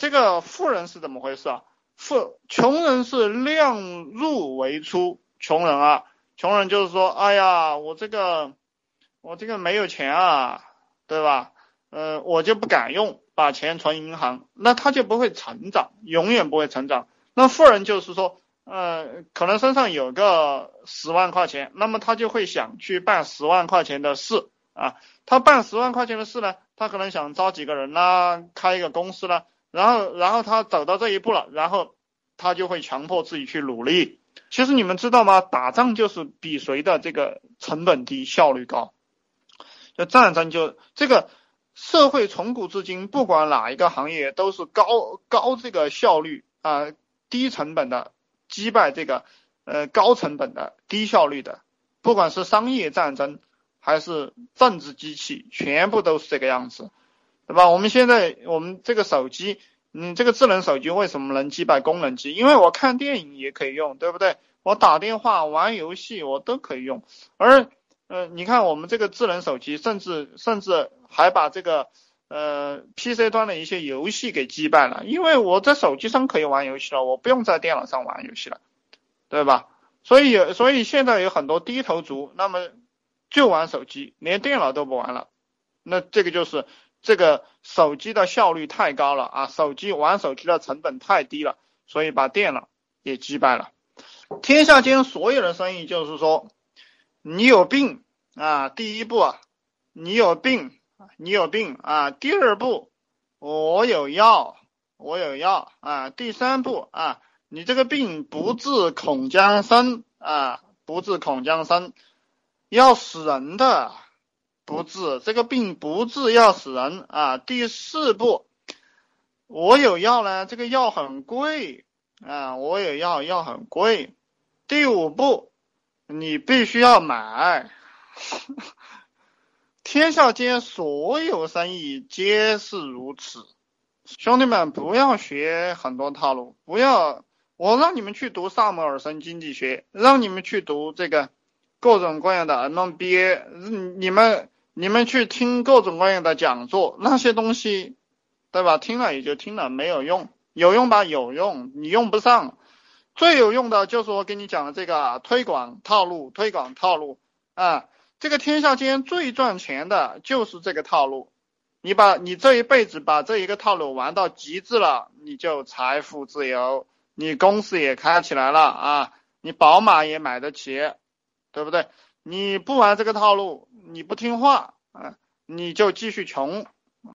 这个富人是怎么回事啊？富穷人是量入为出，穷人啊，穷人就是说，哎呀，我这个我这个没有钱啊，对吧？呃，我就不敢用，把钱存银行，那他就不会成长，永远不会成长。那富人就是说，呃，可能身上有个十万块钱，那么他就会想去办十万块钱的事啊。他办十万块钱的事呢，他可能想招几个人啦，开一个公司啦，然后，然后他走到这一步了，然后他就会强迫自己去努力。其实你们知道吗？打仗就是比谁的这个成本低、效率高。就战争就这个。社会从古至今，不管哪一个行业，都是高高这个效率啊，低成本的击败这个呃高成本的低效率的，不管是商业战争还是政治机器，全部都是这个样子，对吧？我们现在我们这个手机，你这个智能手机为什么能击败功能机？因为我看电影也可以用，对不对？我打电话、玩游戏我都可以用，而呃，你看我们这个智能手机，甚至甚至还把这个呃 PC 端的一些游戏给击败了，因为我在手机上可以玩游戏了，我不用在电脑上玩游戏了，对吧？所以所以现在有很多低头族，那么就玩手机，连电脑都不玩了，那这个就是这个手机的效率太高了啊，手机玩手机的成本太低了，所以把电脑也击败了。天下间所有的生意就是说。你有病啊！第一步啊，你有病，你有病啊！第二步，我有药，我有药啊！第三步啊，你这个病不治恐将生啊，不治恐将生，要死人的，不治这个病不治要死人啊！第四步，我有药呢，这个药很贵啊，我有药，药很贵。第五步。你必须要买，天下间所有生意皆是如此。兄弟们，不要学很多套路，不要我让你们去读萨姆尔森经济学，让你们去读这个各种各样的 MBA，你们你们去听各种各样的讲座，那些东西，对吧？听了也就听了，没有用。有用吧？有用，你用不上。最有用的就是我给你讲的这个推广套路，推广套路啊，这个天下间最赚钱的就是这个套路。你把你这一辈子把这一个套路玩到极致了，你就财富自由，你公司也开起来了啊，你宝马也买得起，对不对？你不玩这个套路，你不听话啊，你就继续穷。